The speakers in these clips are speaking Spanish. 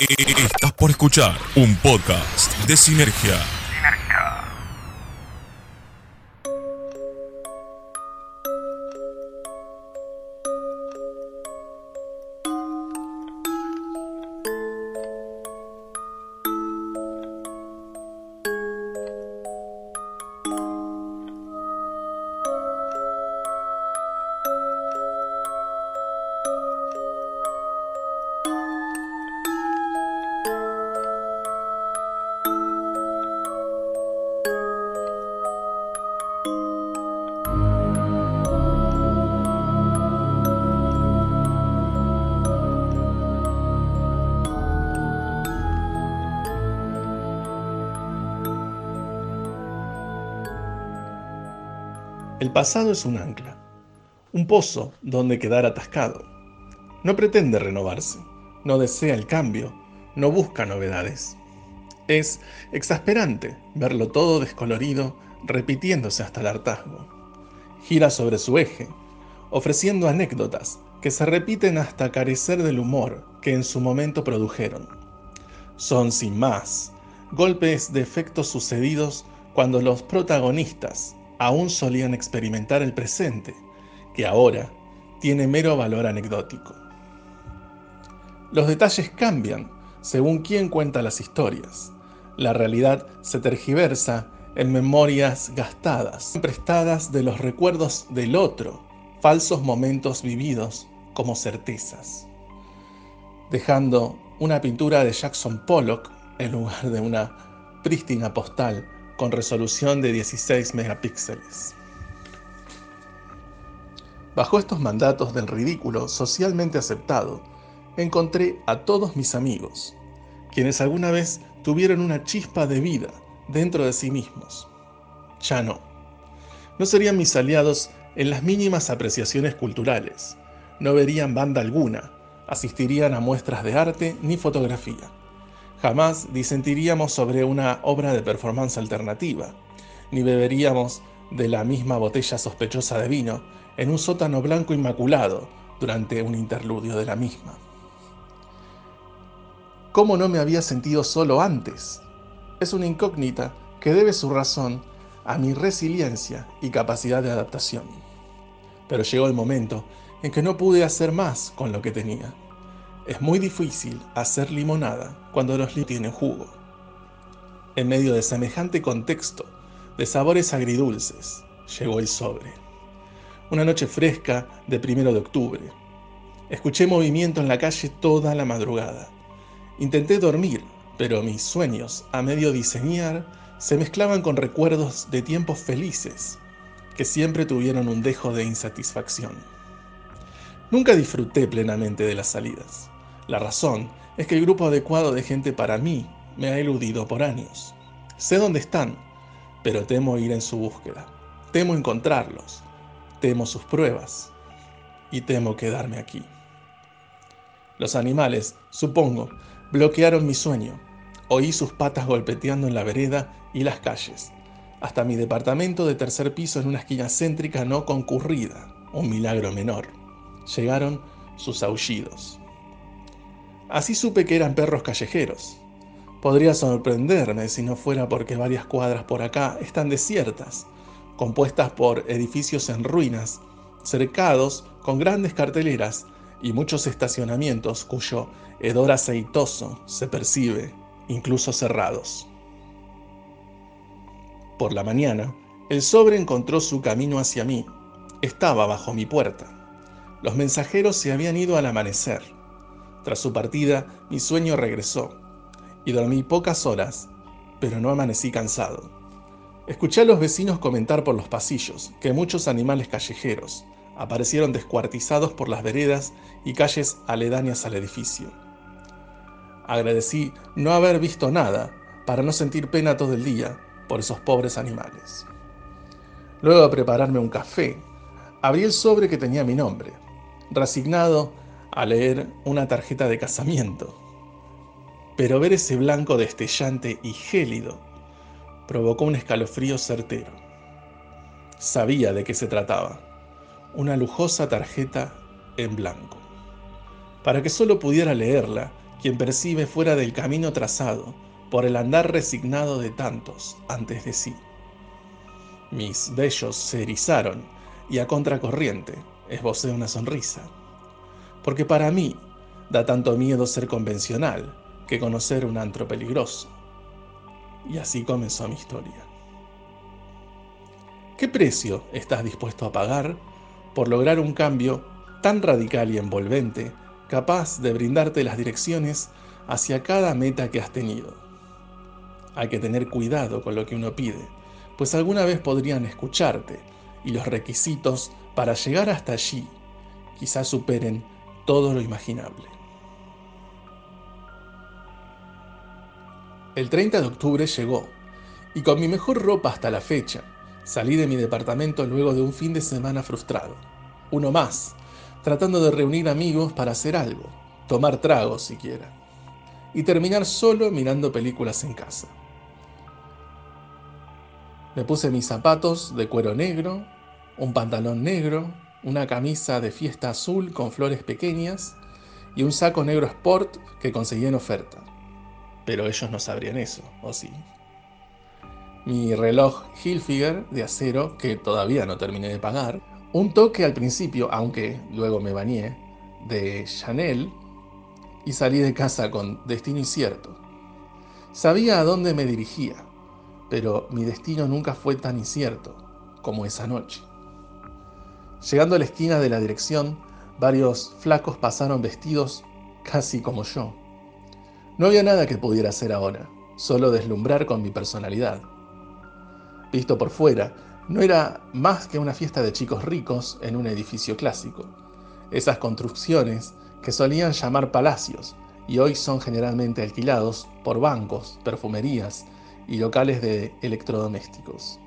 Estás por escuchar un podcast de Sinergia. El pasado es un ancla, un pozo donde quedar atascado. No pretende renovarse, no desea el cambio, no busca novedades. Es exasperante verlo todo descolorido, repitiéndose hasta el hartazgo. Gira sobre su eje, ofreciendo anécdotas que se repiten hasta carecer del humor que en su momento produjeron. Son sin más golpes de efectos sucedidos cuando los protagonistas aún solían experimentar el presente, que ahora tiene mero valor anecdótico. Los detalles cambian según quien cuenta las historias. La realidad se tergiversa en memorias gastadas, prestadas de los recuerdos del otro, falsos momentos vividos como certezas, dejando una pintura de Jackson Pollock en lugar de una prístina postal con resolución de 16 megapíxeles. Bajo estos mandatos del ridículo socialmente aceptado, encontré a todos mis amigos, quienes alguna vez tuvieron una chispa de vida dentro de sí mismos. Ya no. No serían mis aliados en las mínimas apreciaciones culturales, no verían banda alguna, asistirían a muestras de arte ni fotografía. Jamás disentiríamos sobre una obra de performance alternativa, ni beberíamos de la misma botella sospechosa de vino en un sótano blanco inmaculado durante un interludio de la misma. ¿Cómo no me había sentido solo antes? Es una incógnita que debe su razón a mi resiliencia y capacidad de adaptación. Pero llegó el momento en que no pude hacer más con lo que tenía. Es muy difícil hacer limonada cuando los limones tienen jugo. En medio de semejante contexto de sabores agridulces, llegó el sobre. Una noche fresca de primero de octubre. Escuché movimiento en la calle toda la madrugada. Intenté dormir, pero mis sueños, a medio diseñar, se mezclaban con recuerdos de tiempos felices que siempre tuvieron un dejo de insatisfacción. Nunca disfruté plenamente de las salidas. La razón es que el grupo adecuado de gente para mí me ha eludido por años. Sé dónde están, pero temo ir en su búsqueda. Temo encontrarlos. Temo sus pruebas. Y temo quedarme aquí. Los animales, supongo, bloquearon mi sueño. Oí sus patas golpeteando en la vereda y las calles, hasta mi departamento de tercer piso en una esquina céntrica no concurrida, un milagro menor. Llegaron sus aullidos. Así supe que eran perros callejeros. Podría sorprenderme si no fuera porque varias cuadras por acá están desiertas, compuestas por edificios en ruinas, cercados con grandes carteleras y muchos estacionamientos cuyo hedor aceitoso se percibe, incluso cerrados. Por la mañana, el sobre encontró su camino hacia mí. Estaba bajo mi puerta. Los mensajeros se habían ido al amanecer. Tras su partida, mi sueño regresó, y dormí pocas horas, pero no amanecí cansado. Escuché a los vecinos comentar por los pasillos que muchos animales callejeros aparecieron descuartizados por las veredas y calles aledañas al edificio. Agradecí no haber visto nada para no sentir pena todo el día por esos pobres animales. Luego de prepararme un café, abrí el sobre que tenía mi nombre. Resignado, a leer una tarjeta de casamiento. Pero ver ese blanco destellante y gélido provocó un escalofrío certero. Sabía de qué se trataba. Una lujosa tarjeta en blanco. Para que solo pudiera leerla, quien percibe fuera del camino trazado por el andar resignado de tantos antes de sí. Mis vellos se erizaron y a contracorriente esbocé una sonrisa, porque para mí da tanto miedo ser convencional que conocer un antro peligroso. Y así comenzó mi historia. ¿Qué precio estás dispuesto a pagar por lograr un cambio tan radical y envolvente, capaz de brindarte las direcciones hacia cada meta que has tenido? Hay que tener cuidado con lo que uno pide, pues alguna vez podrían escucharte y los requisitos para llegar hasta allí quizás superen todo lo imaginable. El 30 de octubre llegó, y con mi mejor ropa hasta la fecha, salí de mi departamento luego de un fin de semana frustrado. Uno más, tratando de reunir amigos para hacer algo, tomar tragos siquiera, y terminar solo mirando películas en casa. Me puse mis zapatos de cuero negro, un pantalón negro, una camisa de fiesta azul con flores pequeñas y un saco negro sport que conseguí en oferta pero ellos no sabrían eso, ¿o sí? Mi reloj Hilfiger de acero, que todavía no terminé de pagar, un toque al principio, aunque luego me bañé, de Chanel, y salí de casa con destino incierto. Sabía a dónde me dirigía, pero mi destino nunca fue tan incierto como esa noche. Llegando a la esquina de la dirección, varios flacos pasaron vestidos casi como yo no había nada que pudiera hacer ahora, solo deslumbrar con mi personalidad. Visto por fuera, no era más que una fiesta de chicos ricos en un edificio clásico. Esas construcciones que solían llamar palacios y hoy son generalmente alquilados por bancos, perfumerías y locales de electrodomésticos.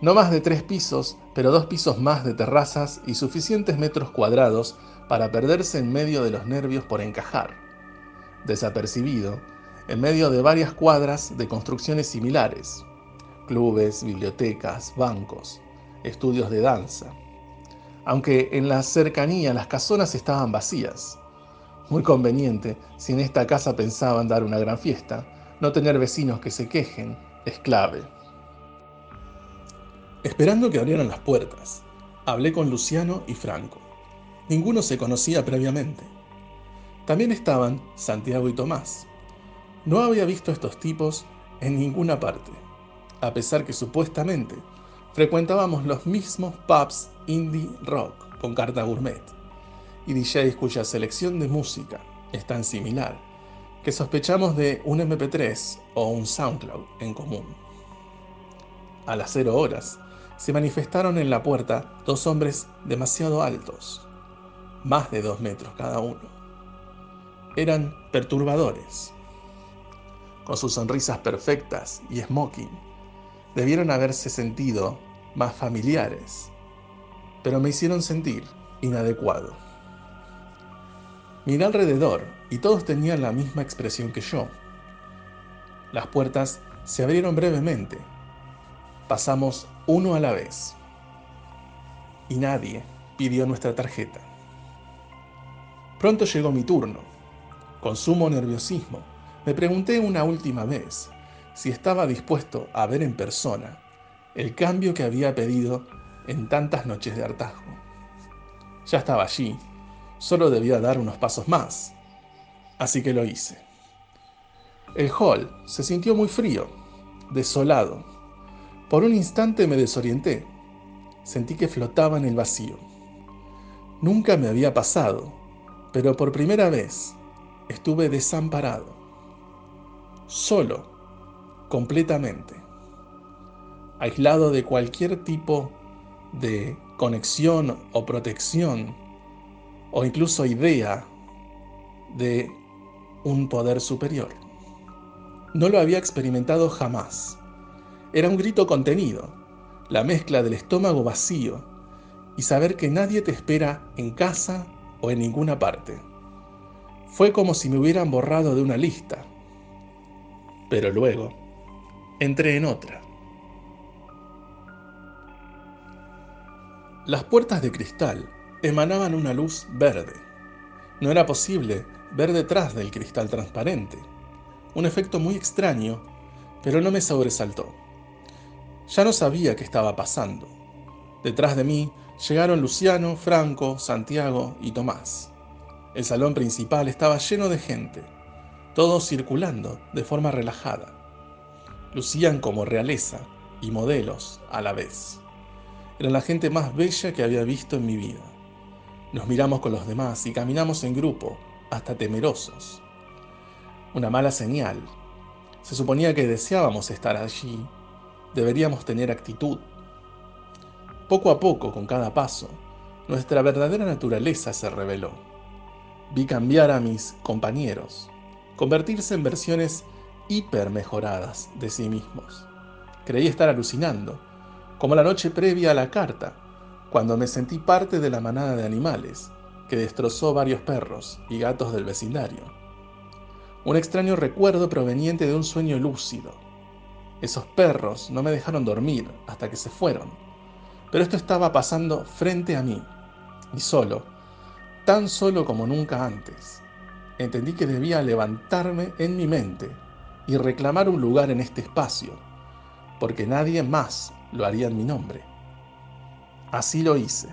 No más de tres pisos, pero dos pisos más de terrazas y suficientes metros cuadrados para perderse en medio de los nervios por encajar desapercibido, en medio de varias cuadras de construcciones similares, clubes, bibliotecas, bancos, estudios de danza. Aunque en la cercanía las casonas estaban vacías. Muy conveniente si en esta casa pensaban dar una gran fiesta, no tener vecinos que se quejen es clave. Esperando que abrieran las puertas, hablé con Luciano y Franco. Ninguno se conocía previamente. También estaban Santiago y Tomás. No había visto estos tipos en ninguna parte, a pesar que supuestamente frecuentábamos los mismos pubs indie rock con carta gourmet y DJs cuya selección de música es tan similar que sospechamos de un MP3 o un SoundCloud en común. A las cero horas se manifestaron en la puerta dos hombres demasiado altos, más de dos metros cada uno eran perturbadores. Con sus sonrisas perfectas y smoking, debieron haberse sentido más familiares, pero me hicieron sentir inadecuado. Miré alrededor y todos tenían la misma expresión que yo. Las puertas se abrieron brevemente. Pasamos uno a la vez. Y nadie pidió nuestra tarjeta. Pronto llegó mi turno con sumo nerviosismo, me pregunté una última vez si estaba dispuesto a ver en persona el cambio que había pedido en tantas noches de hartazgo. Ya estaba allí, solo debía dar unos pasos más, así que lo hice. El hall se sintió muy frío, desolado. Por un instante me desorienté. Sentí que flotaba en el vacío. Nunca me había pasado, pero por primera vez estuve desamparado, solo, completamente, aislado de cualquier tipo de conexión o protección o incluso idea de un poder superior. No lo había experimentado jamás. Era un grito contenido, la mezcla del estómago vacío y saber que nadie te espera en casa o en ninguna parte. Fue como si me hubieran borrado de una lista. Pero luego, entré en otra. Las puertas de cristal emanaban una luz verde. No era posible ver detrás del cristal transparente. Un efecto muy extraño, pero no me sobresaltó. Ya no sabía qué estaba pasando. Detrás de mí llegaron Luciano, Franco, Santiago y Tomás. El salón principal estaba lleno de gente, todos circulando de forma relajada. Lucían como realeza y modelos a la vez. Eran la gente más bella que había visto en mi vida. Nos miramos con los demás y caminamos en grupo, hasta temerosos. Una mala señal. Se suponía que deseábamos estar allí, deberíamos tener actitud. Poco a poco, con cada paso, nuestra verdadera naturaleza se reveló. Vi cambiar a mis compañeros, convertirse en versiones hiper mejoradas de sí mismos. Creí estar alucinando, como la noche previa a la carta, cuando me sentí parte de la manada de animales que destrozó varios perros y gatos del vecindario. Un extraño recuerdo proveniente de un sueño lúcido. Esos perros no me dejaron dormir hasta que se fueron, pero esto estaba pasando frente a mí, y solo, tan solo como nunca antes. Entendí que debía levantarme en mi mente y reclamar un lugar en este espacio, porque nadie más lo haría en mi nombre. Así lo hice.